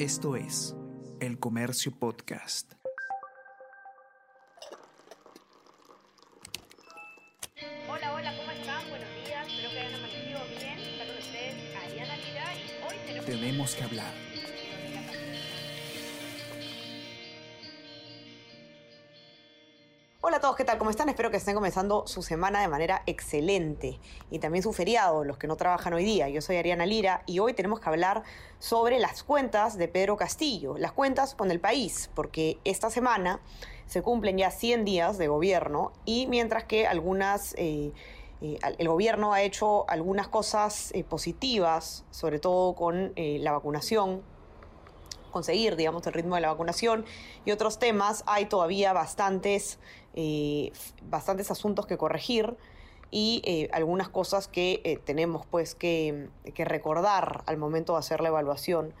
Esto es El Comercio Podcast. Hola, hola, ¿cómo están? Buenos días, espero que hayan amanecido bien. Con ustedes Ariana Lira y hoy tenemos... Tenemos que hablar. Hola a todos, ¿qué tal? ¿Cómo están? Espero que estén comenzando su semana de manera excelente y también su feriado, los que no trabajan hoy día. Yo soy Ariana Lira y hoy tenemos que hablar sobre las cuentas de Pedro Castillo, las cuentas con el país, porque esta semana se cumplen ya 100 días de gobierno y mientras que algunas... eh, eh, el gobierno ha hecho algunas cosas eh, positivas, sobre todo con la vacunación, conseguir, digamos, el ritmo de la vacunación y otros temas, hay todavía bastantes, eh, bastantes asuntos que corregir y eh, algunas cosas que eh, tenemos pues que, que recordar al momento de hacer la evaluación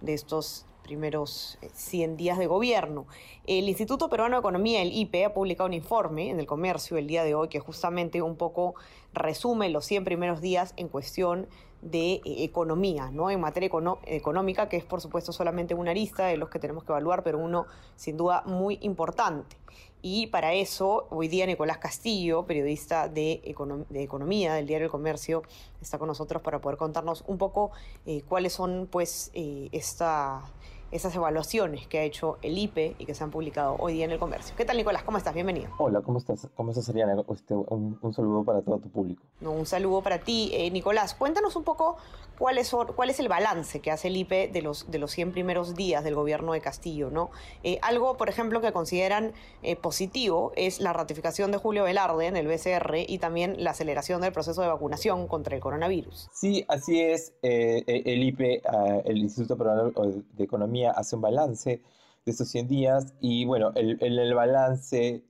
de estos primeros eh, 100 días de gobierno. El Instituto Peruano de Economía, el IPE, ha publicado un informe en el comercio el día de hoy que justamente un poco resume los 100 primeros días en cuestión de eh, economía, ¿no? En materia econo- económica, que es por supuesto solamente una arista de los que tenemos que evaluar, pero uno sin duda muy importante. Y para eso, hoy día Nicolás Castillo, periodista de, econom- de Economía del Diario El Comercio, está con nosotros para poder contarnos un poco eh, cuáles son pues eh, esta, esas evaluaciones que ha hecho el IPE y que se han publicado hoy día en El Comercio. ¿Qué tal Nicolás? ¿Cómo estás? Bienvenido. Hola, ¿cómo estás? ¿Cómo estás, Ariana? Este, un, un saludo para todo tu público. No, un saludo para ti, eh, Nicolás. Cuéntanos un poco cuál es, cuál es el balance que hace el IPE de los, de los 100 primeros días del gobierno de Castillo. ¿no? Eh, algo, por ejemplo, que consideran eh, positivo es la ratificación de Julio Velarde en el BCR y también la aceleración del proceso de vacunación contra el coronavirus. Sí, así es. el IPE, ah, el Instituto Peruano de Economía, hace un balance de estos 100 días y bueno, el, el, el balance,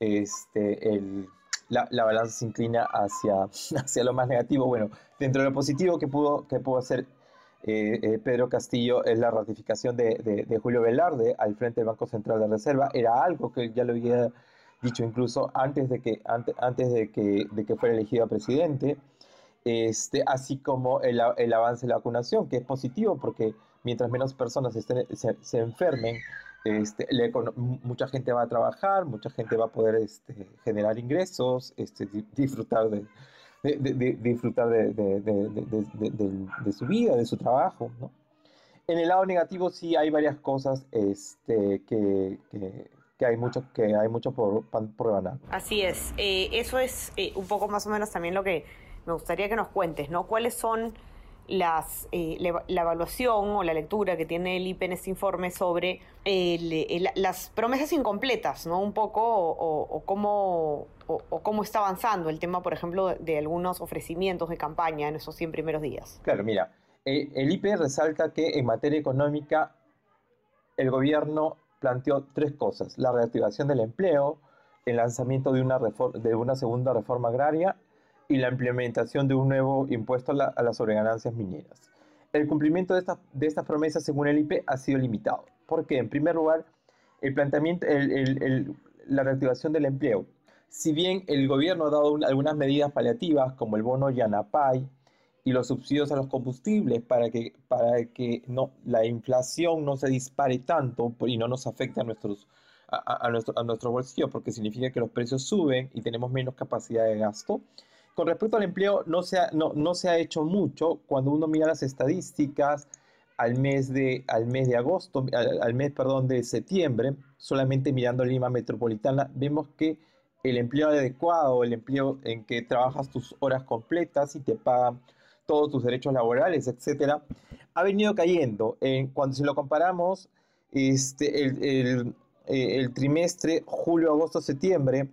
este, el, la, la, balanza se inclina hacia, hacia lo más negativo. Bueno, dentro de lo positivo que pudo, que pudo hacer eh, eh, Pedro Castillo es la ratificación de, de, de, Julio Velarde al frente del Banco Central de Reserva. Era algo que ya lo había dicho incluso antes de que, antes, antes de que, de que fuera elegido presidente. Este, así como el, el, avance de la vacunación, que es positivo porque mientras menos personas estén, se, enfermen, este, mucha gente va a trabajar, mucha gente va a poder este, generar ingresos, este, disfrutar de, disfrutar de, su vida, de su trabajo. En el lado negativo sí hay varias cosas que, hay mucho, que hay mucho por, por. Así es, eh, eso es eh, un poco más o menos también lo que me gustaría que nos cuentes, ¿no? ¿Cuáles son las, eh, la, evaluación o la lectura que tiene el IPE en este informe sobre las promesas incompletas, ¿no? Un poco, o, cómo, cómo está avanzando el tema, por ejemplo, de, algunos ofrecimientos de campaña en esos 100 primeros días. Claro, mira, el IPE resalta que en materia económica el gobierno planteó tres cosas, la reactivación del empleo, el lanzamiento de una, de una segunda reforma agraria y la implementación de un nuevo impuesto a, la, a las sobreganancias mineras. El cumplimiento de, esta, de estas promesas, según el IP, ha sido limitado. ¿Por qué? En primer lugar, el planteamiento, el, el, el, la reactivación del empleo. Si bien el gobierno ha dado un, algunas medidas paliativas, como el bono Yanapay y los subsidios a los combustibles, para que, para que no, la inflación no se dispare tanto y no nos afecte a nuestros, a, a, nuestro, a nuestro bolsillo, porque significa que los precios suben y tenemos menos capacidad de gasto, con respecto al empleo, no se, ha, no, no se ha hecho mucho. Cuando uno mira las estadísticas al mes de, al mes de agosto, al, mes perdón, de septiembre, solamente mirando Lima Metropolitana, vemos que el empleo adecuado, el empleo en que trabajas tus horas completas y te pagan todos tus derechos laborales, etcétera, ha venido cayendo. En, cuando si lo comparamos, este, el, el, el trimestre julio, agosto, septiembre,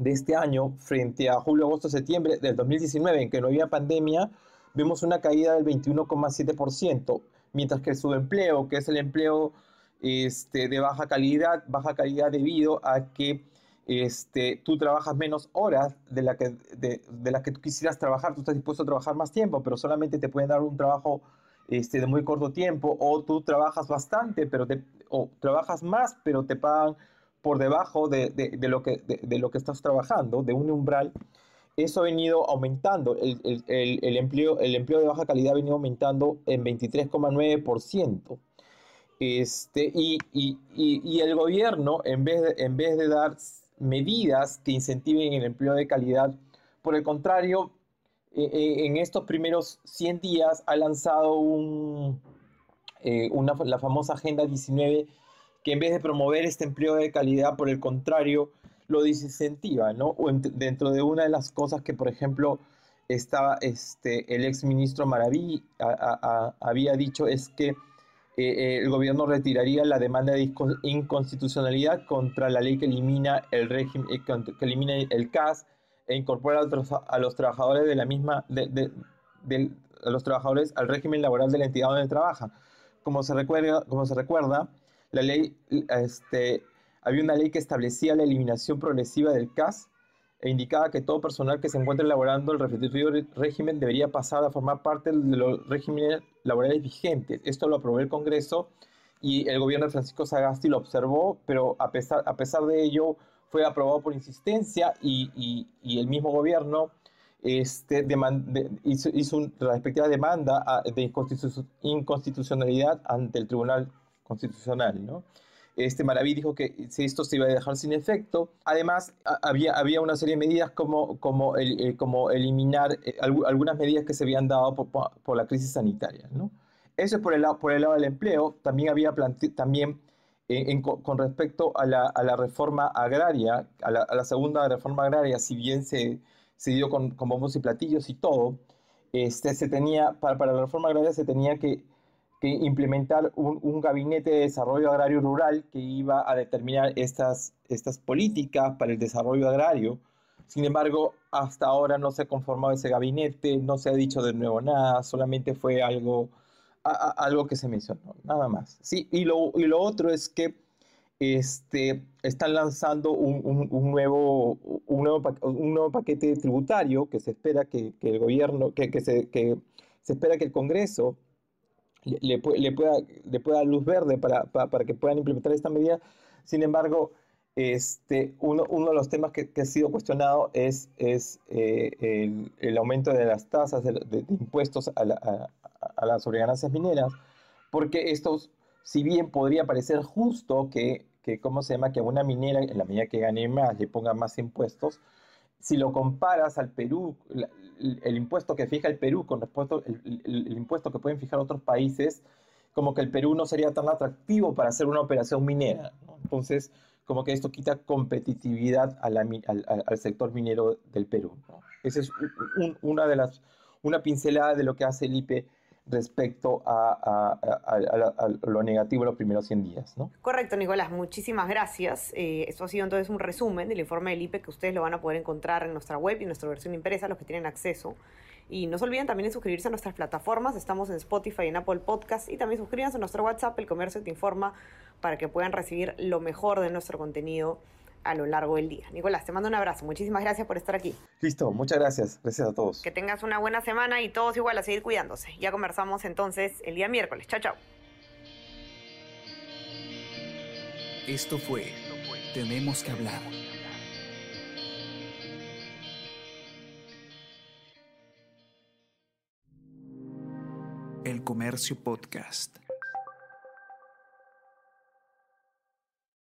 de este año frente a julio, agosto, septiembre del 2019, en que no había pandemia, vemos una caída del 21,7%, mientras que el subempleo, que es el empleo este, de baja calidad, baja calidad debido a que este, tú trabajas menos horas de las que, de, de que tú quisieras trabajar, tú estás dispuesto a trabajar más tiempo, pero solamente te pueden dar un trabajo este, de muy corto tiempo, o tú trabajas bastante, pero te, o trabajas más, pero te pagan por debajo de, de, lo, que, de, lo que estás trabajando, de un umbral, eso ha venido aumentando, el, el, el, empleo, el empleo de baja calidad ha venido aumentando en 23,9%. Este, y, y, y, el gobierno, en vez, de, en vez de dar medidas que incentiven el empleo de calidad, por el contrario, eh, eh, en estos primeros 100 días ha lanzado eh, una, la famosa Agenda 19, que en vez de promover este empleo de calidad, por el contrario, lo desincentiva, ¿no? dentro de una de las cosas que, por ejemplo, estaba este, el ex ministro Maraví había dicho es que eh, eh, el gobierno retiraría la demanda de inconstitucionalidad contra la ley que elimina el régimen, eh, que elimina el CAS e incorpora a los, trabajadores de la misma, de, los trabajadores al régimen laboral de la entidad donde trabaja. Como se recuerda, como se recuerda la ley, este, había una ley que establecía la eliminación progresiva del CAS e indicaba que todo personal que se encuentre elaborando el referido régimen debería pasar a formar parte de los regímenes laborales vigentes. Esto lo aprobó el Congreso y el gobierno de Francisco Sagasti lo observó, pero a pesar, a pesar de ello fue aprobado por insistencia y, y, el mismo gobierno este, hizo, hizo, una respectiva demanda de inconstitucionalidad ante el Tribunal Constitucional. ¿no? Este Maraví dijo que esto se iba a dejar sin efecto. Además, había, había una serie de medidas como, como, el, como eliminar eh, algunas medidas que se habían dado por, la crisis sanitaria. ¿no? Eso es por el, lado, por el lado del empleo. También había también eh, con respecto a la, a la, reforma agraria, a la, a la, segunda reforma agraria, si bien se, se dio con, con bombos y platillos y todo, este, se tenía, para, para la reforma agraria se tenía que que implementar un, gabinete de desarrollo agrario rural que iba a determinar estas, estas políticas para el desarrollo agrario. Sin embargo, hasta ahora no se ha conformado ese gabinete, no se ha dicho de nuevo nada, solamente fue algo, algo que se mencionó, nada más. Sí, y lo, y lo otro es que este, están lanzando un, un, nuevo, un, nuevo, un nuevo paquete tributario que se espera que el gobierno, que, que, se, que se espera que el Congreso le, le, pueda, le pueda luz verde para, para, que puedan implementar esta medida. Sin embargo, este, uno, uno de los temas que, que ha sido cuestionado es, es eh, el, el, aumento de las tasas de, de, impuestos a, la, a, a, las sobreganancias mineras, porque estos, si bien podría parecer justo que, que, ¿cómo se llama?, que a una minera, en la medida que gane más, le ponga más impuestos, si lo comparas al Perú, el, impuesto que fija el Perú con respecto el, el, impuesto que pueden fijar otros países, como que el Perú no sería tan atractivo para hacer una operación minera. Entonces, como que esto quita competitividad al, al, sector minero del Perú. Esa es una de las, una pincelada de lo que hace el IPE respecto a, lo negativo en los primeros 100 días. ¿no? Correcto, Nicolás, muchísimas gracias. Eh, esto ha sido entonces un resumen del informe del IPE que ustedes lo van a poder encontrar en nuestra web y en nuestra versión impresa, los que tienen acceso. Y no se olviden también de suscribirse a nuestras plataformas, estamos en Spotify y en Apple Podcast y también suscríbanse a nuestro WhatsApp, El Comercio Te Informa, para que puedan recibir lo mejor de nuestro contenido a lo largo del día. Nicolás, te mando un abrazo. Muchísimas gracias por estar aquí. Listo, muchas gracias. Gracias a todos. Que tengas una buena semana y todos igual a seguir cuidándose. Ya conversamos entonces el día miércoles. Chao, chao. Esto fue Tenemos que hablar. El Comercio Podcast.